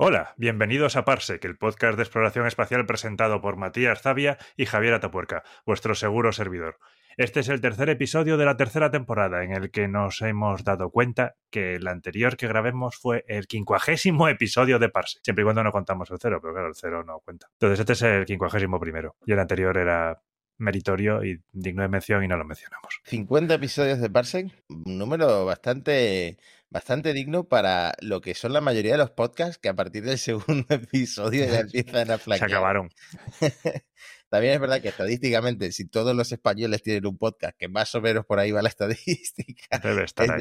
Hola, bienvenidos a Parsec, el podcast de exploración espacial presentado por Matías Zavia y Javier Atapuerca, vuestro seguro servidor. Este es el tercer episodio de la tercera temporada en el que nos hemos dado cuenta que el anterior que grabemos fue el quincuagésimo episodio de Parsec, siempre y cuando no contamos el cero, pero claro, el cero no cuenta. Entonces este es el quincuagésimo primero y el anterior era meritorio y digno de mención y no lo mencionamos. 50 episodios de Parsec, un número bastante bastante digno para lo que son la mayoría de los podcasts que a partir del segundo episodio ya empiezan a flaquear. Se acabaron. También es verdad que estadísticamente, si todos los españoles tienen un podcast que más o menos por ahí va la estadística,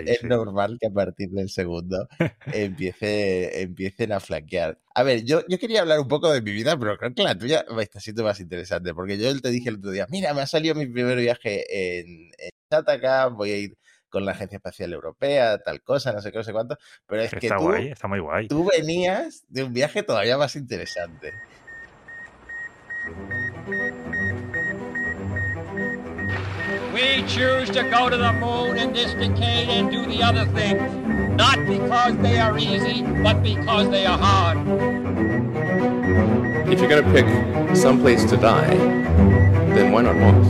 es, normal que a partir del segundo empiece, empiecen a flaquear. A ver, yo, yo quería hablar un poco de mi vida, pero creo que la tuya está siendo más interesante, porque yo te dije el otro día, mira, me ha salido mi primer viaje en, en Chatacam, voy a ir con la Agencia Espacial Europea, tal cosa, no sé qué, no sé cuánto. Pero es que tú, está muy guay. tú venías de un viaje todavía más interesante. We choose to go to the moon in this decade and do the other things, not because they are easy, but because they are hard. If you're going to pick some place to die, then why not Mars?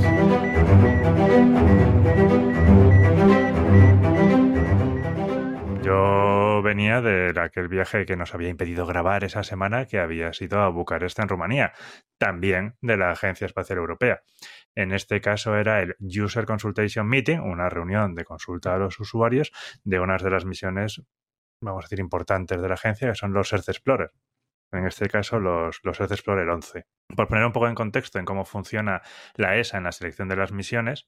Yo venía de aquel viaje que nos había impedido grabar esa semana, que había sido a Bucarest, en Rumanía, también de la Agencia Espacial Europea. En este caso era el User Consultation Meeting, una reunión de consulta a los usuarios de unas de las misiones, vamos a decir, importantes de la agencia, que son los Earth Explorer. En este caso, los, los Earth Explorer 11. Por poner un poco en contexto en cómo funciona la ESA en la selección de las misiones,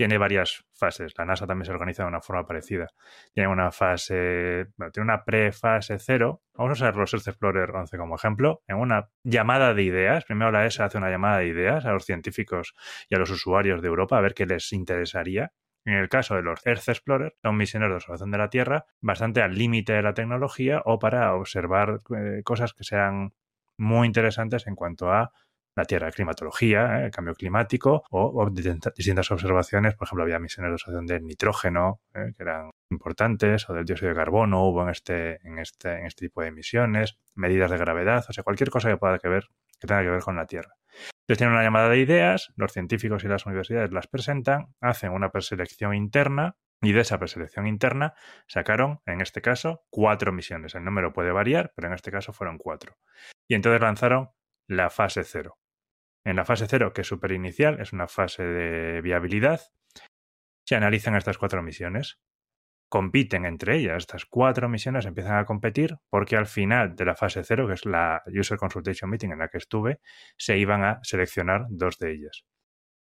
tiene varias fases. La NASA también se organiza de una forma parecida. Tiene una fase, bueno, tiene una prefase cero. Vamos a usar los Earth Explorer 11 como ejemplo. En una llamada de ideas, primero la ESA hace una llamada de ideas a los científicos y a los usuarios de Europa a ver qué les interesaría. En el caso de los Earth Explorer, son misiones de observación de la Tierra bastante al límite de la tecnología o para observar eh, cosas que sean muy interesantes en cuanto a la Tierra, climatología, eh, cambio climático o, distintas observaciones. Por ejemplo, había misiones de observación del nitrógeno eh, que eran importantes o del dióxido de carbono hubo en este, en, este, en este tipo de emisiones, medidas de gravedad, o sea, cualquier cosa que pueda que ver, que tenga que ver con la Tierra. Entonces tienen una llamada de ideas, los científicos y las universidades las presentan, hacen una preselección interna y de esa preselección interna sacaron, en este caso, cuatro misiones. El número puede variar, pero en este caso fueron cuatro. Y entonces lanzaron la fase cero. En la fase cero, que es super inicial, es una fase de viabilidad, se analizan estas cuatro misiones. Compiten entre ellas, estas cuatro misiones empiezan a competir porque al final de la fase cero, que es la User Consultation Meeting en la que estuve, se iban a seleccionar dos de ellas.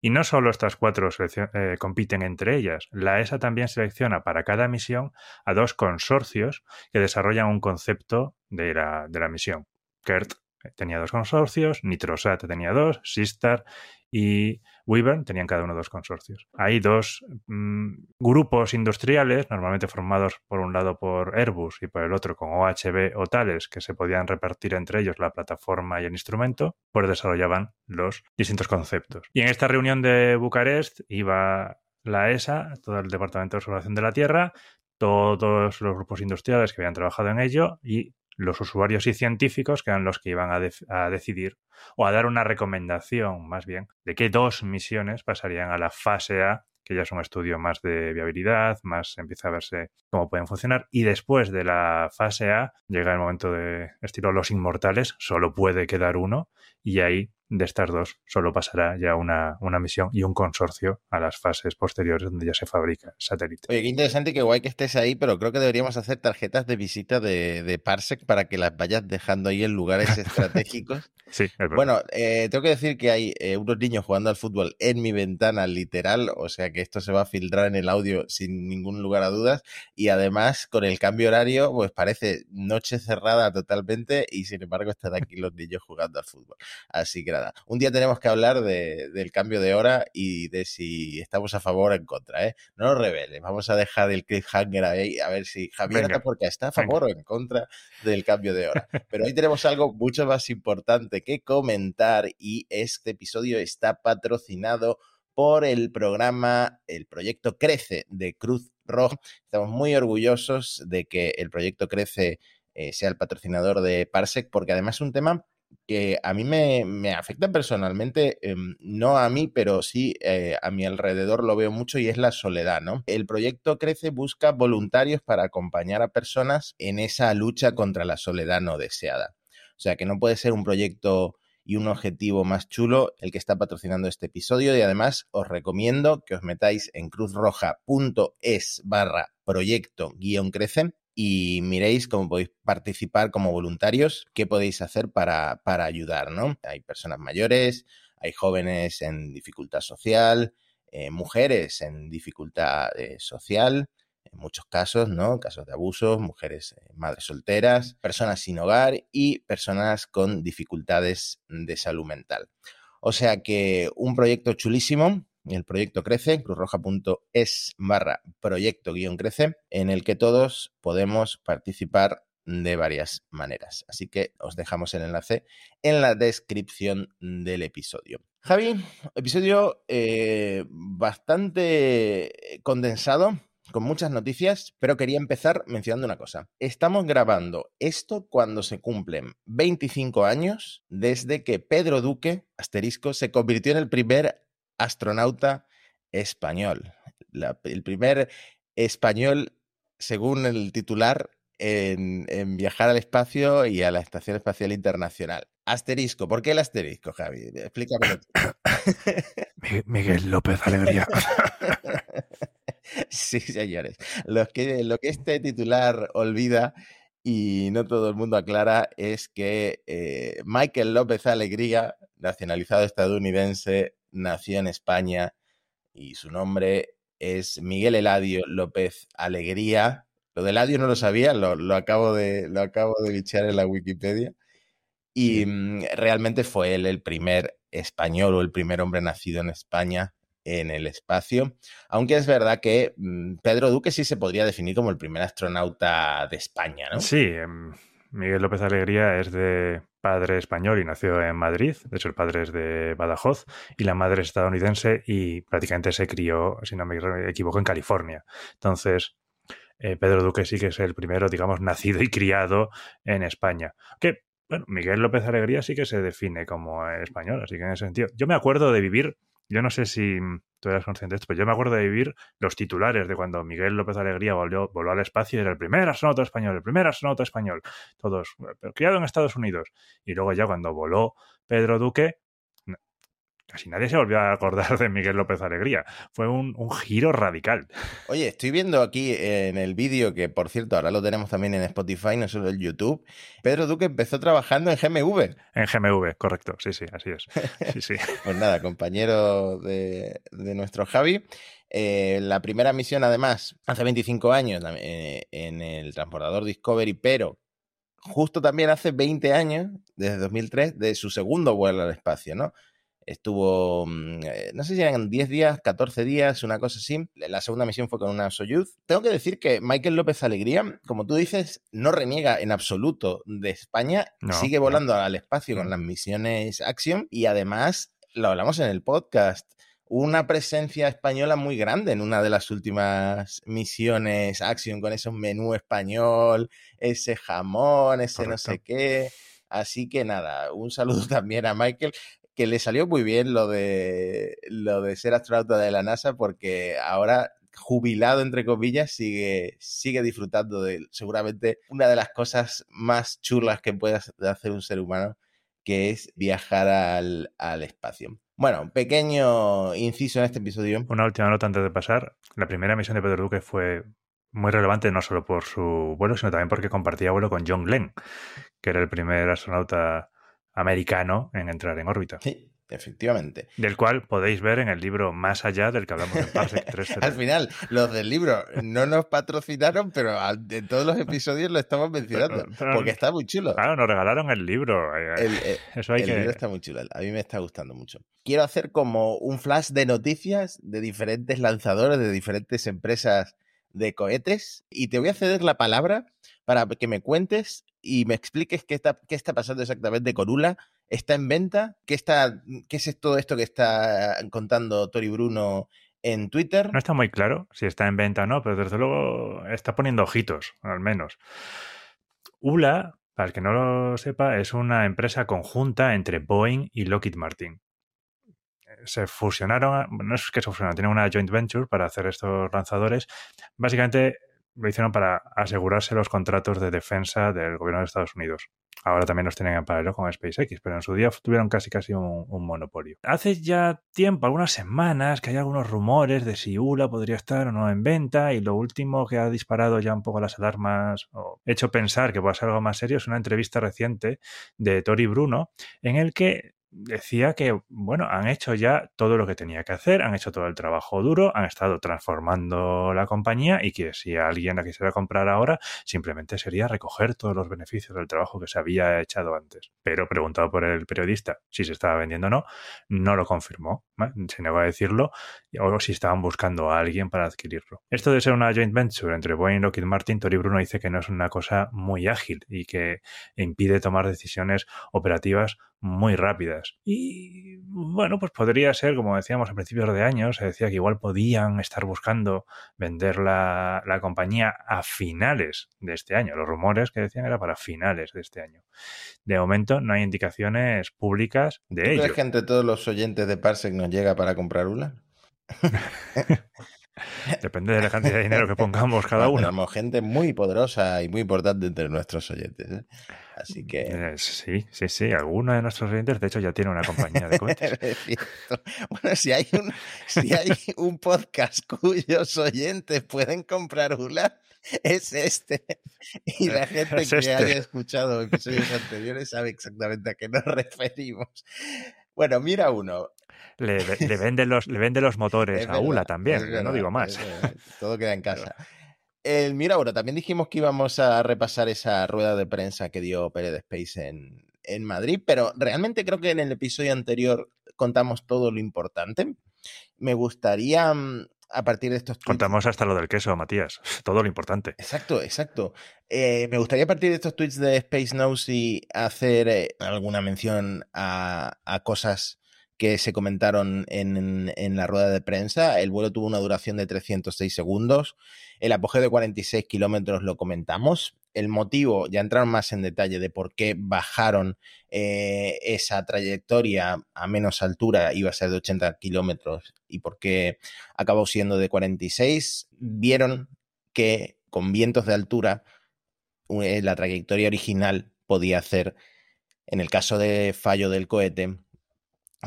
Y no solo estas cuatro eh, compiten entre ellas, la ESA también selecciona para cada misión a dos consorcios que desarrollan un concepto de la, de la misión. KERT tenía dos consorcios, Nitrosat tenía dos, Sistar y Wyvern tenían cada uno dos consorcios. Hay dos mm, grupos industriales, normalmente formados por un lado por Airbus y por el otro con OHB o tales, que se podían repartir entre ellos la plataforma y el instrumento, pues desarrollaban los distintos conceptos. Y en esta reunión de Bucarest iba la ESA, todo el Departamento de Observación de la Tierra, todos los grupos industriales que habían trabajado en ello y los usuarios y científicos que eran los que iban a, decidir o a dar una recomendación más bien de qué dos misiones pasarían a la fase A, que ya es un estudio más de viabilidad, más empieza a verse cómo pueden funcionar y después de la fase A llega el momento de estilo los inmortales, solo puede quedar uno y ahí de estas dos solo pasará ya una, una, misión y un consorcio a las fases posteriores donde ya se fabrica satélite. Oye, qué interesante que guay que estés ahí, pero creo que deberíamos hacer tarjetas de visita de, de Parsec para que las vayas dejando ahí en lugares estratégicos. sí, Bueno, eh, tengo que decir que hay eh, unos niños jugando al fútbol en mi ventana literal, o sea que esto se va a filtrar en el audio sin ningún lugar a dudas y además con el cambio horario pues parece noche cerrada totalmente y sin embargo están aquí los niños jugando al fútbol. Así que un día tenemos que hablar del cambio de hora y de si estamos a favor o en contra, ¿eh? No nos reveles, vamos a dejar el cliffhanger ahí a ver si Javier está porque está a favor o en contra del cambio de hora. Pero hoy tenemos algo mucho más importante que comentar y este episodio está patrocinado por el programa, el proyecto Crece de Cruz Roja. Estamos muy orgullosos de que el proyecto Crece eh, sea el patrocinador de Parsec, porque además es un tema que a mí me, afecta personalmente, em, no a mí, pero sí eh, a mi alrededor lo veo mucho y es la soledad, ¿no? El proyecto Crece busca voluntarios para acompañar a personas en esa lucha contra la soledad no deseada. O sea que no puede ser un proyecto y un objetivo más chulo el que está patrocinando este episodio y además os recomiendo que os metáis en cruzroja.es barra proyecto guion crece y miréis cómo podéis participar como voluntarios, qué podéis hacer para, para ayudar, ¿no? Hay personas mayores, hay jóvenes en dificultad social, eh, mujeres en dificultad eh, social, en muchos casos, ¿no? Casos de abusos, mujeres eh, madres solteras, personas sin hogar y personas con dificultades de salud mental. O sea que un proyecto chulísimo el proyecto crece, cruzroja.es barra proyecto guion crece, en el que todos podemos participar de varias maneras. Así que os dejamos el enlace en la descripción del episodio. Javi, episodio eh, bastante condensado, con muchas noticias, pero quería empezar mencionando una cosa. Estamos grabando esto cuando se cumplen 25 años desde que Pedro Duque, asterisco, se convirtió en el primer astronauta español. el primer español, según el titular, en, viajar al espacio y a la Estación Espacial Internacional. Asterisco, ¿por qué el asterisco, Javi? Explícame. Miguel López Alegría. sí, señores. Lo que, lo que este titular olvida y no todo el mundo aclara es que eh, Michael López Alegría, nacionalizado estadounidense, nació en España y su nombre es Miguel Eladio López Alegría. Lo de Eladio no lo sabía, lo, acabo, de, lo acabo de bichear en la Wikipedia. Y mm, realmente fue él el primer español o el primer hombre nacido en España en el espacio. Aunque es verdad que mm, Pedro Duque sí se podría definir como el primer astronauta de España, ¿no? Sí, em, Miguel López Alegría es de padre español y nació en Madrid, de hecho el padre es de Badajoz y la madre es estadounidense y prácticamente se crió, si no me equivoco, en California. Entonces, eh, Pedro Duque sí que es el primero, digamos, nacido y criado en España. Que, bueno, Miguel López Alegría sí que se define como español, así que en ese sentido. Yo me acuerdo de vivir yo no sé si tú eras consciente de esto, pero yo me acuerdo de vivir los titulares de cuando Miguel López Alegría volvió, voló al espacio y era el primer astronauta español, el primer astronauta español, todos, pero criado en Estados Unidos. Y luego ya cuando voló Pedro Duque, casi nadie se volvió a acordar de Miguel López Alegría. Fue un, giro radical. Oye, estoy viendo aquí en el vídeo, que por cierto ahora lo tenemos también en Spotify, no solo en YouTube. Pedro Duque empezó trabajando en GMV. En GMV, correcto, sí, sí, así es. Sí, sí. pues nada, compañero de, nuestro Javi. Eh, la primera misión, además, hace 25 años eh, en el transportador Discovery, pero justo también hace 20 años, desde 2003, de su segundo vuelo al espacio, ¿no? Estuvo, mm, eh, no sé si eran 10 días, 14 días, una cosa así. La segunda misión fue con una Soyuz. Tengo que decir que Michael López Alegría, como tú dices, no reniega en absoluto de España. sigue volando al espacio con las misiones Action y además, lo hablamos en el podcast, una presencia española muy grande en una de las últimas misiones Action con ese menú español, ese jamón, ese no sé qué. Así que nada, un saludo también a Michael que le salió muy bien lo de, lo de ser astronauta de la NASA porque ahora jubilado entre comillas sigue, sigue disfrutando de seguramente una de las cosas más chulas que puede hacer un ser humano que es viajar al, al espacio. Bueno, pequeño inciso en este episodio. Una última nota antes de pasar. La primera misión de Pedro Duque fue muy relevante no solo por su vuelo, sino también porque compartía vuelo con John Glenn, que era el primer astronauta americano en entrar en órbita. Sí, efectivamente. Del cual podéis ver en el libro Más allá del que hablamos en Parsec 3. Al final, los del libro no nos patrocinaron, pero en todos los episodios lo estamos mencionando, porque está muy chulo. Claro, nos regalaron el libro. Eh, el, eh, Eso hay libro está muy chulo, a mí me está gustando mucho. Quiero hacer como un flash de noticias de diferentes lanzadores, de diferentes empresas de cohetes, y te voy a ceder la palabra para que me cuentes y me expliques qué está, qué está pasando exactamente con ULA. ¿Está en venta? ¿Qué, está, ¿Qué es todo esto que está contando Tori Bruno en Twitter? No está muy claro si está en venta o no, pero desde luego está poniendo ojitos, al menos. ULA, para el que no lo sepa, es una empresa conjunta entre Boeing y Lockheed Martin. Se fusionaron, no es que se fusionaron, tienen una joint venture para hacer estos lanzadores. Básicamente lo hicieron para asegurarse los contratos de defensa del gobierno de Estados Unidos. Ahora también los tienen en paralelo con SpaceX, pero en su día tuvieron casi casi un, monopolio. Hace ya tiempo, algunas semanas, que hay algunos rumores de si ULA podría estar o no en venta y lo último que ha disparado ya un poco las alarmas o hecho pensar que puede ser algo más serio es una entrevista reciente de Tori Bruno en el que decía que, bueno, han hecho ya todo lo que tenía que hacer, han hecho todo el trabajo duro, han estado transformando la compañía y que si alguien la quisiera comprar ahora, simplemente sería recoger todos los beneficios del trabajo que se había echado antes. Pero preguntado por el periodista si se estaba vendiendo o no, no lo confirmó. Se negó a decirlo o si estaban buscando a alguien para adquirirlo. Esto de ser una joint venture entre Boeing y Lockheed Martin, Tori Bruno dice que no es una cosa muy ágil y que impide tomar decisiones operativas muy rápidas. Y bueno, pues podría ser, como decíamos a principios de año, se decía que igual podían estar buscando vender la, compañía a finales de este año. Los rumores que decían era para finales de este año. De momento no hay indicaciones públicas de ello. ¿Crees que entre todos los oyentes de Parsec nos llega para comprar una? Depende de la cantidad de dinero que pongamos cada uno. Tenemos gente muy poderosa y muy importante entre nuestros oyentes. ¿eh? Así que. Eh, sí, sí, sí. Algunos de nuestros oyentes, de hecho, ya tiene una compañía de coches. bueno, si hay, un, si hay un podcast cuyos oyentes pueden comprar ULA, es este. Y la gente que este. haya escuchado episodios anteriores sabe exactamente a qué nos referimos. Bueno, mira uno. Le, vende, los, le vende los motores a ULA también, no digo más. Todo queda en casa. El, mira, bueno, también dijimos que íbamos a repasar esa rueda de prensa que dio Pérez Space en, en Madrid, pero realmente creo que en el episodio anterior contamos todo lo importante. Me gustaría, mm, a partir de estos tweets... Contamos hasta lo del queso, Matías. Todo lo importante. Exacto, exacto. Eh, me gustaría a partir de estos tweets de Space y hacer eh, alguna mención a, a, cosas que se comentaron en, en, la rueda de prensa. El vuelo tuvo una duración de 306 segundos. El apogeo de 46 kilómetros lo comentamos. El motivo, ya entraron más en detalle de por qué bajaron eh, esa trayectoria a menos altura, iba a ser de 80 kilómetros, y por qué acabó siendo de 46. Vieron que con vientos de altura eh, la trayectoria original podía hacer, en el caso de fallo del cohete,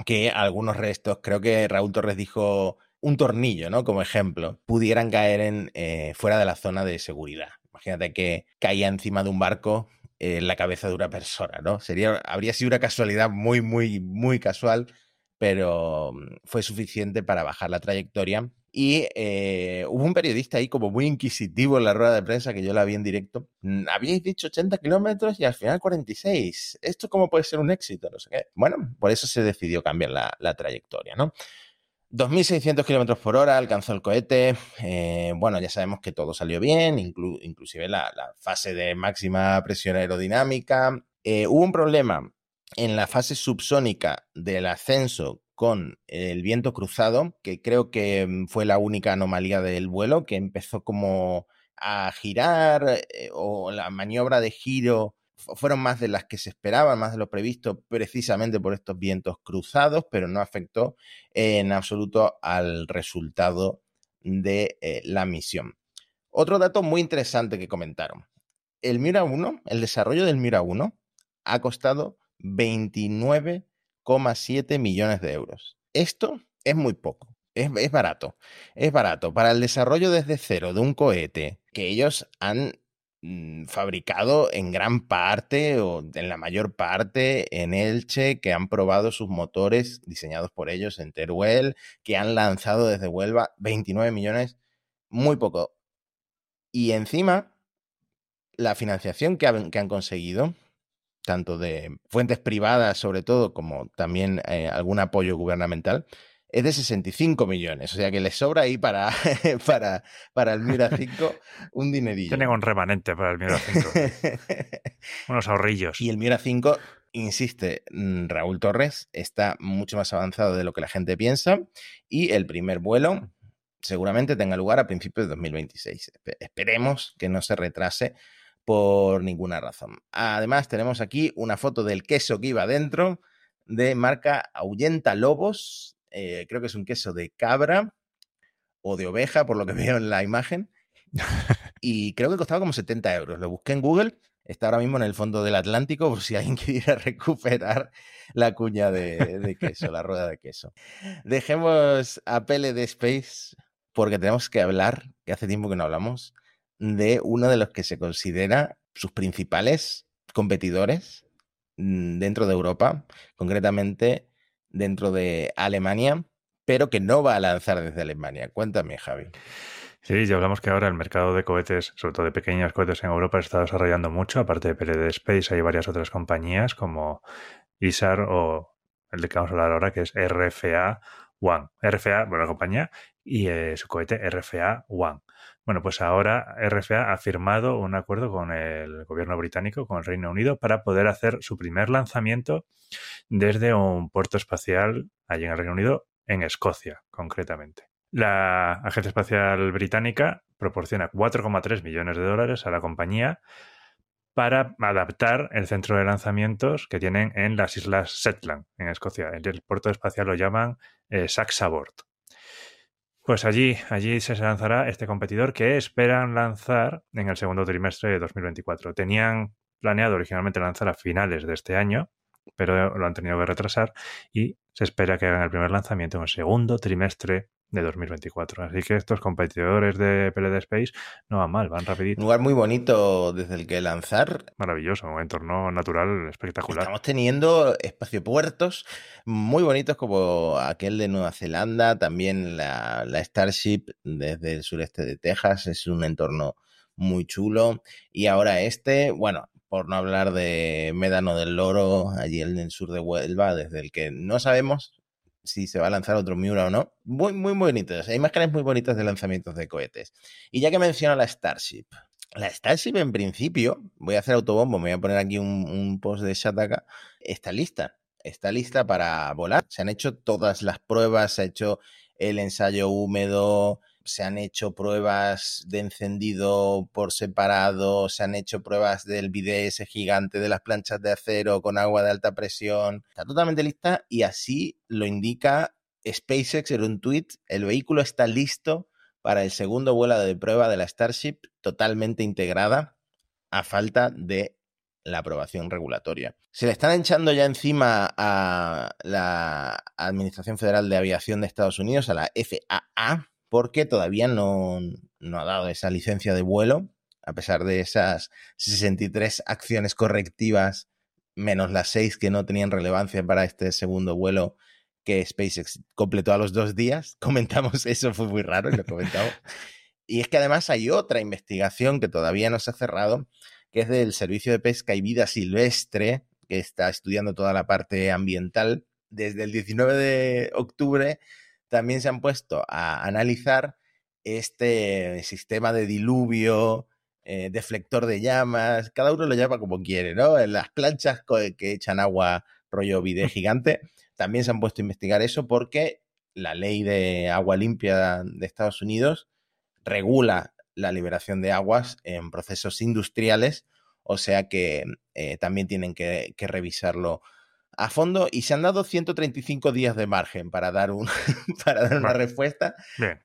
que algunos restos, creo que Raúl Torres dijo un tornillo, ¿no? Como ejemplo, pudieran caer en, eh, fuera de la zona de seguridad. Imagínate que caía encima de un barco en la cabeza de una persona, ¿no? Sería, habría sido una casualidad muy, muy, muy casual, pero mm, fue suficiente para bajar la trayectoria. Y eh, hubo un periodista ahí como muy inquisitivo en la rueda de prensa que yo la vi en directo. Mm, habíais dicho 80 kilómetros y al final 46. ¿Esto cómo puede ser un éxito? No sé qué. Bueno, por eso se decidió cambiar la, la trayectoria, ¿no? 2.600 kilómetros por hora alcanzó el cohete. Eh, bueno, ya sabemos que todo salió bien, inclusive la, fase de máxima presión aerodinámica. Eh, hubo un problema en la fase subsónica del ascenso con el viento cruzado, que creo que mm, fue la única anomalía del vuelo, que empezó como a girar eh, o la maniobra de giro fueron más de las que se esperaban, más de lo previsto, precisamente por estos vientos cruzados, pero no afectó en absoluto al resultado de eh, la misión. Otro dato muy interesante que comentaron. El Mira 1, el desarrollo del Mira 1, ha costado 29,7 millones de euros. Esto es muy poco. Es, barato, es barato. Para el desarrollo desde cero de un cohete que ellos han Mm, fabricado en gran parte o en la mayor parte en Elche, que han probado sus motores diseñados por ellos en Teruel, que han lanzado desde Huelva 29 millones, muy poco. Y encima, la financiación que han conseguido, tanto de fuentes privadas sobre todo, como también eh, algún apoyo gubernamental, es de 65 millones. O sea que le sobra ahí para, para, para el Mira 5 un dinerillo. Tienen un remanente para el Mira 5. Unos ahorrillos. Y el Mira 5, insiste, mm, Raúl Torres está mucho más avanzado de lo que la gente piensa. Y el primer vuelo seguramente tenga lugar a principios de 2026. Esperemos que no se retrase por ninguna razón. Además, tenemos aquí una foto del queso que iba dentro de marca Ahuyenta Lobos. Eh, creo que es un queso de cabra o de oveja, por lo que veo en la imagen. y creo que costaba como 70 euros. Lo busqué en Google. Está ahora mismo en el fondo del Atlántico por si alguien quisiera recuperar la cuña de, queso, la rueda de queso. Dejemos a Pele de Space porque tenemos que hablar, que hace tiempo que no hablamos, de uno de los que se considera sus principales competidores mm, dentro de Europa, concretamente dentro de Alemania, pero que no va a lanzar desde Alemania. Cuéntame, Javi. Sí, ya hablamos que ahora el mercado de cohetes, sobre todo de pequeños cohetes en Europa, está desarrollando mucho. Aparte de PLD Space, hay varias otras compañías como ISAR o el de que vamos a hablar ahora, que es RFA One. RFA, bueno, la compañía, y eh, su cohete RFA One. Bueno, pues ahora RFA ha firmado un acuerdo con el gobierno británico, con el Reino Unido, para poder hacer su primer lanzamiento desde un puerto espacial allí en el Reino Unido, en Escocia, concretamente. La Agencia Espacial Británica proporciona 4,3 millones de dólares a la compañía para adaptar el centro de lanzamientos que tienen en las islas Shetland, en Escocia. El puerto espacial lo llaman eh, Saxabort. Pues allí, allí se lanzará este competidor que esperan lanzar en el segundo trimestre de 2024. Tenían planeado originalmente lanzar a finales de este año, pero lo han tenido que retrasar y se espera que hagan el primer lanzamiento en el segundo trimestre de 2024. Así que estos competidores de PLD Space no van mal, van rapidito. Un lugar muy bonito desde el que lanzar. Maravilloso, un entorno natural espectacular. Estamos teniendo espaciopuertos muy bonitos como aquel de Nueva Zelanda, también la, la Starship desde el sureste de Texas, es un entorno muy chulo. Y ahora este, bueno, por no hablar de Médano del Loro, allí en el sur de Huelva, desde el que no sabemos si se va a lanzar otro Miura o no. Muy, muy bonitos. Hay imágenes muy bonitas de lanzamientos de cohetes. Y ya que menciona la Starship. La Starship, en principio, voy a hacer autobombo, me voy a poner aquí un, post de Shataka, está lista. Está lista para volar. Se han hecho todas las pruebas, se ha hecho el ensayo húmedo, se han hecho pruebas de encendido por separado, se han hecho pruebas del bidé ese gigante de las planchas de acero con agua de alta presión. Está totalmente lista y así lo indica SpaceX en un tweet. El vehículo está listo para el segundo vuelo de prueba de la Starship totalmente integrada a falta de la aprobación regulatoria. Se le están echando ya encima a la Administración Federal de Aviación de Estados Unidos, a la FAA, porque todavía no, ha dado esa licencia de vuelo, a pesar de esas 63 acciones correctivas, menos las 6 que no tenían relevancia para este segundo vuelo que SpaceX completó a los dos días. Comentamos eso, fue muy raro lo comentamos. y es que además hay otra investigación que todavía no se ha cerrado, que es del Servicio de Pesca y Vida Silvestre, que está estudiando toda la parte ambiental. Desde el 19 de octubre también se han puesto a analizar este sistema de diluvio, eh, deflector de llamas, cada uno lo llama como quiere, ¿no? En las planchas que echan agua rollo vide gigante, también se han puesto a investigar eso porque la ley de agua limpia de Estados Unidos regula la liberación de aguas en procesos industriales, o sea que eh, también tienen que revisarlo a fondo y se han dado 135 días de margen para dar, un, para dar una respuesta,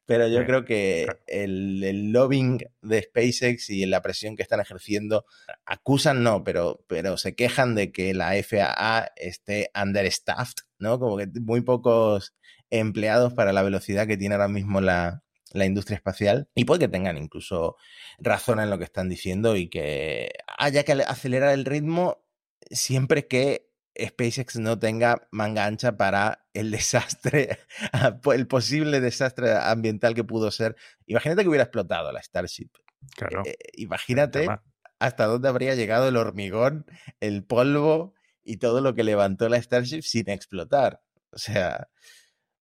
pero yo creo que el, lobbying de SpaceX y la presión que están ejerciendo acusan, no, pero, pero se quejan de que la FAA esté understaffed, ¿no? Como que muy pocos empleados para la velocidad que tiene ahora mismo la, la industria espacial y puede que tengan incluso razón en lo que están diciendo y que haya que acelerar el ritmo siempre que SpaceX no tenga manga ancha para el desastre, el posible desastre ambiental que pudo ser. Imagínate que hubiera explotado la Starship. Claro. Eh, imagínate hasta dónde habría llegado el hormigón, el polvo y todo lo que levantó la Starship sin explotar. O sea,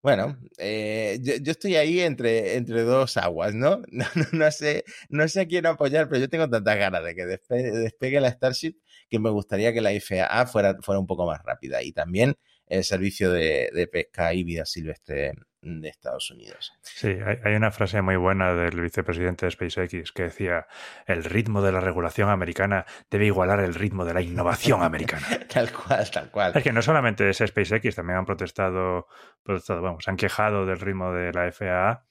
bueno, eh, yo, estoy ahí entre, entre dos aguas, ¿no? No, ¿no? sé, no sé a quién apoyar, pero yo tengo tantas ganas de que despegue, la Starship que me gustaría que la FAA fuera, fuera un poco más rápida. Y también el servicio de, pesca y vida silvestre de Estados Unidos. Sí, hay, una frase muy buena del vicepresidente de SpaceX que decía, el ritmo de la regulación americana debe igualar el ritmo de la innovación americana. tal cual, tal cual. Es que no solamente es SpaceX, también han protestado, protestado, vamos, han quejado del ritmo de la FAA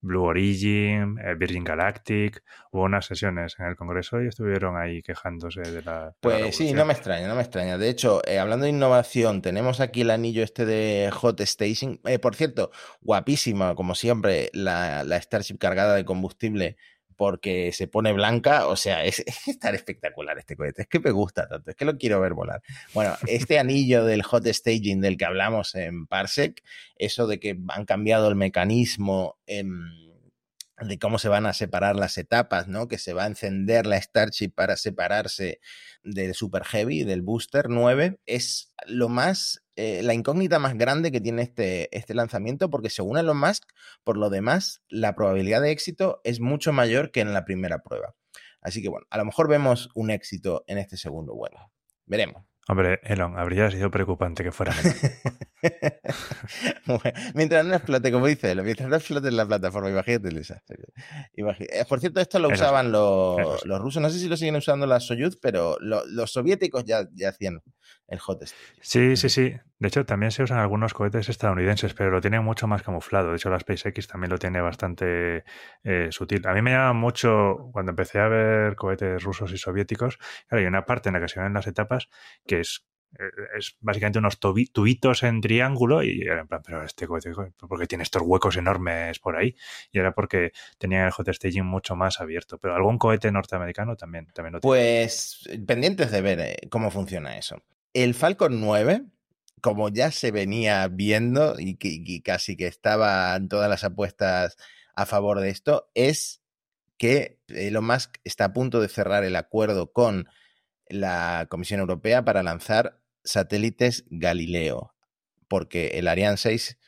Blue Origin, eh, Virgin Galactic. Hubo unas sesiones en el Congreso y estuvieron ahí quejándose de la. pues sí, no me extraña, no me extraña. De hecho, eh, hablando de innovación, tenemos aquí el anillo este de Hot Station. Eh, por cierto, guapísima, como siempre, la, Starship cargada de combustible porque se pone blanca, o sea, es, es, tan espectacular este cohete, es que me gusta tanto, es que lo quiero ver volar. Bueno, este anillo del hot staging del que hablamos en Parsec, eso de que han cambiado el mecanismo de cómo se van a separar las etapas, ¿no? Que se va a encender la Starship para separarse del Super Heavy, del Booster 9, es lo más, eh, la incógnita más grande que tiene este, este lanzamiento, porque según Elon Musk, por lo demás, la probabilidad de éxito es mucho mayor que en la primera prueba. Así que bueno, a lo mejor vemos un éxito en este segundo vuelo. Veremos. Hombre, Elon, habría sido preocupante que fuera mientras no explote, como dice Elon, mientras no explote en la plataforma, imagínate el desastre. Eh, por cierto, esto lo usaban los, los, rusos, no sé si lo siguen usando las Soyuz, pero los soviéticos ya, ya hacían el hot Sí, sí, sí. De hecho, también se usan algunos cohetes estadounidenses, pero lo tienen mucho más camuflado. De hecho, la SpaceX también lo tiene bastante eh, sutil. A mí me llama mucho, cuando empecé a ver cohetes rusos y soviéticos, hay una parte en la que se ven las etapas que es eh, es básicamente unos tubitos en triángulo y era en plan, pero este cohete, porque tiene estos huecos enormes por ahí? Y era porque tenía el hot staging mucho más abierto. Pero algún cohete norteamericano también, también lo tiene. Pues pendientes de ver eh, cómo funciona eso. El Falcon 9, como ya se venía viendo y, y casi que estaban todas las apuestas a favor de esto, es que Elon Musk está a punto de cerrar el acuerdo con la Comisión Europea para lanzar satélites Galileo, porque el Ariane 6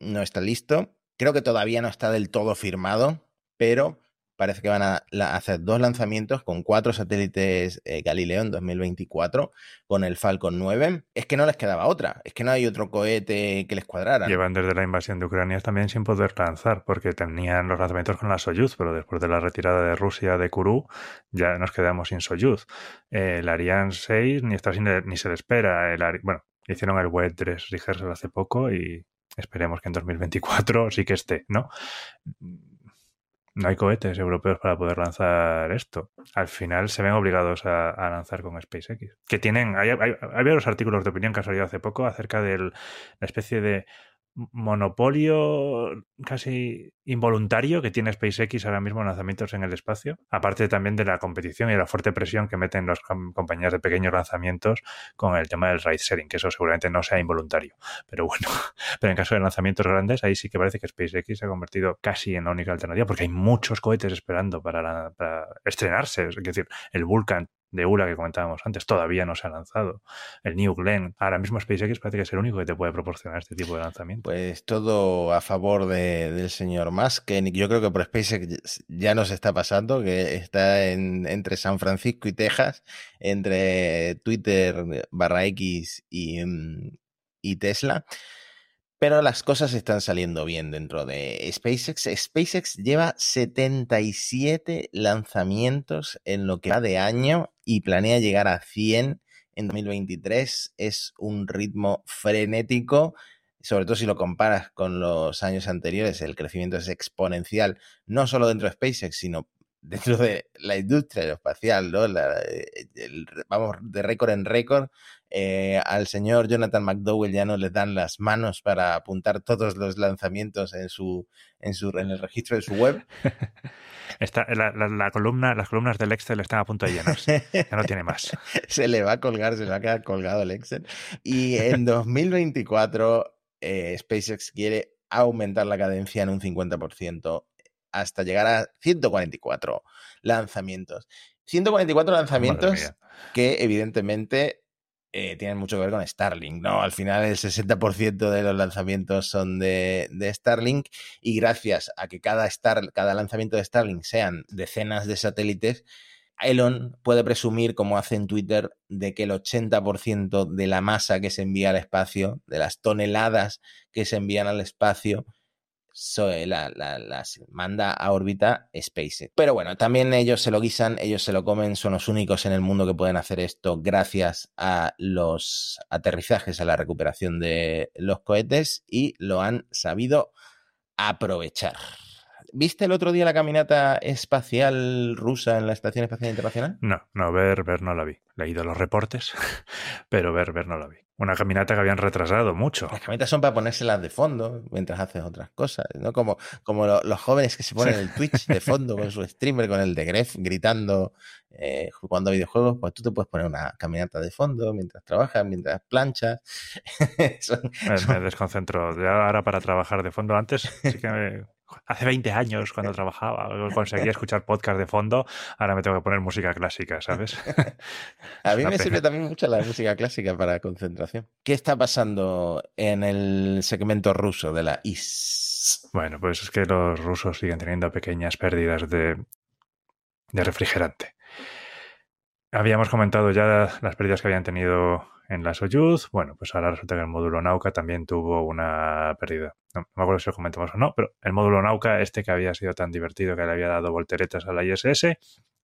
no está listo. Creo que todavía no está del todo firmado, pero parece que van a, hacer dos lanzamientos con cuatro satélites eh, Galileo en 2024 con el Falcon 9. Es que no les quedaba otra, es que no hay otro cohete que les cuadrara. Llevan desde la invasión de Ucrania también sin poder lanzar, porque tenían los lanzamientos con la Soyuz, pero después de la retirada de Rusia de Kourou ya nos quedamos sin Soyuz. el Ariane 6 ni, está sin, ni se le espera. Bueno, hicieron el Web 3 rehearsal hace poco y esperemos que en 2024 sí que esté, ¿no? No hay cohetes europeos para poder lanzar esto. Al final se ven obligados a, lanzar con SpaceX. Que tienen, hay, hay, hay, varios artículos de opinión que han salido hace poco acerca de la especie de monopolio casi involuntario que tiene SpaceX ahora mismo en lanzamientos en el espacio, aparte también de la competición y la fuerte presión que meten las compañías de pequeños lanzamientos con el tema del ride sharing, que eso seguramente no sea involuntario, pero bueno, pero en caso de lanzamientos grandes, ahí sí que parece que SpaceX se ha convertido casi en la única alternativa, porque hay muchos cohetes esperando para, para estrenarse, es decir, el Vulcan de ULA que comentábamos antes todavía no se ha lanzado. El New Glenn, ahora mismo SpaceX parece que es el único que te puede proporcionar este tipo de lanzamiento. Pues todo a favor del señor Musk, yo creo que por SpaceX ya nos está pasando, que está entre San Francisco y Texas, entre Twitter barra X y, mm, y Tesla pero las cosas están saliendo bien dentro de SpaceX. SpaceX lleva 77 lanzamientos en lo que va de año y planea llegar a 100 en 2023. Es un ritmo frenético, sobre todo si lo comparas con los años anteriores. El crecimiento es exponencial, no solo dentro de SpaceX, sino dentro de la industria aeroespacial, ¿no? vamos de récord en récord. Eh, al señor Jonathan McDowell ya no le dan las manos para apuntar todos los lanzamientos en su, en su, en el registro de su web. Está, la, columna, las columnas del Excel están a punto de llenarse. Ya no tiene más. se le va a colgar, se le va a quedar colgado el Excel. Y en 2024, eh, SpaceX quiere aumentar la cadencia en un 50% hasta llegar a 144 lanzamientos. 144 lanzamientos que evidentemente eh, tienen mucho que ver con Starlink, ¿no? Al final el 60% de los lanzamientos son de, Starlink y gracias a que cada, Star, cada lanzamiento de Starlink sean decenas de satélites, Elon puede presumir, como hace en Twitter, de que el 80% de la masa que se envía al espacio, de las toneladas que se envían al espacio, las manda a órbita SpaceX. Pero bueno, también ellos se lo guisan, ellos se lo comen, son los únicos en el mundo que pueden hacer esto gracias a los aterrizajes, a la recuperación de los cohetes y lo han sabido aprovechar. ¿Viste el otro día la caminata espacial rusa en la Estación Espacial Internacional? No, no, ver, ver no la vi. Leído los reportes, pero ver, ver no la vi. Una caminata que habían retrasado mucho. Las caminatas son para ponérselas de fondo mientras haces otras cosas, ¿no? Como, como los jóvenes que se ponen el Twitch de fondo con su streamer, con el de Gref gritando, eh, jugando a videojuegos, pues tú te puedes poner una caminata de fondo mientras trabajas, mientras planchas. me, desconcentro. ahora para trabajar de fondo antes sí que me hace 20 años cuando trabajaba, conseguía escuchar podcast de fondo, ahora me tengo que poner música clásica, ¿sabes? A mí me sirve también mucho la música clásica para concentración. ¿Qué está pasando en el segmento ruso de la IS? Bueno, pues es que los rusos siguen teniendo pequeñas pérdidas de, de refrigerante. Habíamos comentado ya las pérdidas que habían tenido en la Soyuz. Bueno, pues ahora resulta que el módulo Nauka también tuvo una pérdida. No, me acuerdo si lo comentamos o no, pero el módulo Nauka, este que había sido tan divertido que le había dado volteretas a la ISS,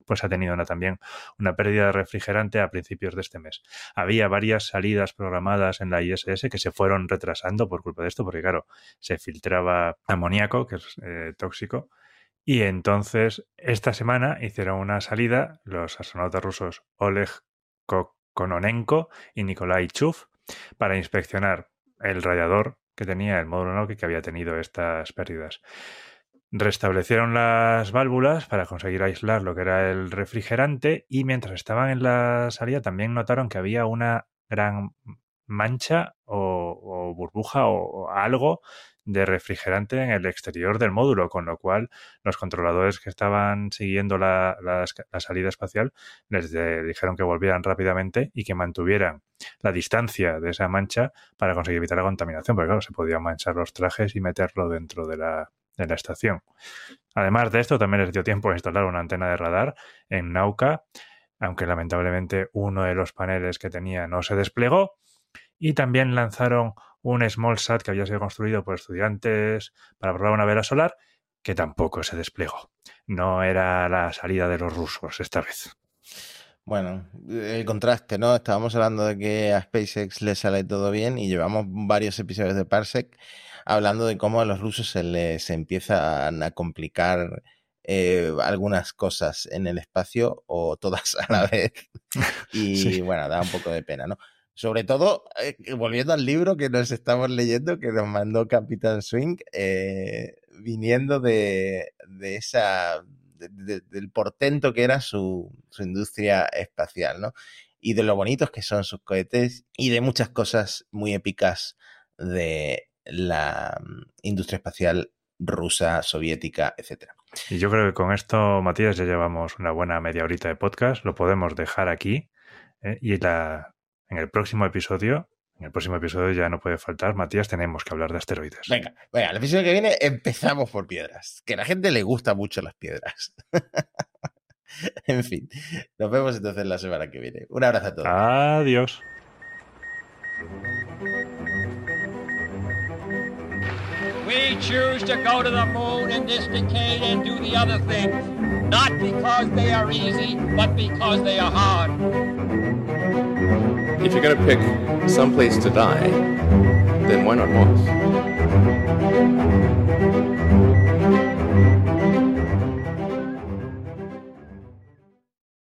pues ha tenido una, también una pérdida de refrigerante a principios de este mes. Había varias salidas programadas en la ISS que se fueron retrasando por culpa de esto, porque claro, se filtraba amoníaco, que es eh, tóxico, y entonces esta semana hicieron una salida los astronautas rusos Oleg Kononenko y Nikolai Chuf para inspeccionar el radiador que tenía el módulo Nokia que había tenido estas pérdidas. Restablecieron las válvulas para conseguir aislar lo que era el refrigerante y mientras estaban en la salida también notaron que había una gran mancha o, burbuja o, algo de refrigerante en el exterior del módulo, con lo cual los controladores que estaban siguiendo la, salida espacial les dijeron que volvieran rápidamente y que mantuvieran la distancia de esa mancha para conseguir evitar la contaminación, porque claro, se podían manchar los trajes y meterlo dentro de la, de la estación. Además de esto, también les dio tiempo a instalar una antena de radar en Nauka, aunque lamentablemente uno de los paneles que tenía no se desplegó, y también lanzaron un small sat que había sido construido por estudiantes para probar una vela solar que tampoco se desplegó. No era la salida de los rusos esta vez. Bueno, el contraste, ¿no? Estábamos hablando de que a SpaceX le sale todo bien y llevamos varios episodios de Parsec hablando de cómo a los rusos se les empiezan a complicar eh, algunas cosas en el espacio o todas a la vez. Y bueno, da un poco de pena, ¿no? Sobre todo, eh, volviendo al libro que nos estamos leyendo, que nos mandó Capitán Swing, eh, viniendo de, esa, del portento que era su, industria espacial, ¿no? Y de lo bonitos que son sus cohetes y de muchas cosas muy épicas de la mm, industria espacial rusa, soviética, etcétera. Y yo creo que con esto, Matías, ya llevamos una buena media horita de podcast. Lo podemos dejar aquí. ¿eh? Y la, en el próximo episodio, en el próximo episodio ya no puede faltar, Matías, tenemos que hablar de asteroides. Venga, venga, el episodio que viene empezamos por piedras, que a la gente le gusta mucho las piedras. en fin, nos vemos entonces la semana que viene. Un abrazo a todos. Adiós. We choose to go to the moon in this decade and do the other things, not because they are easy, but because they are hard. If you're going to pick some place to die, then why not Mars?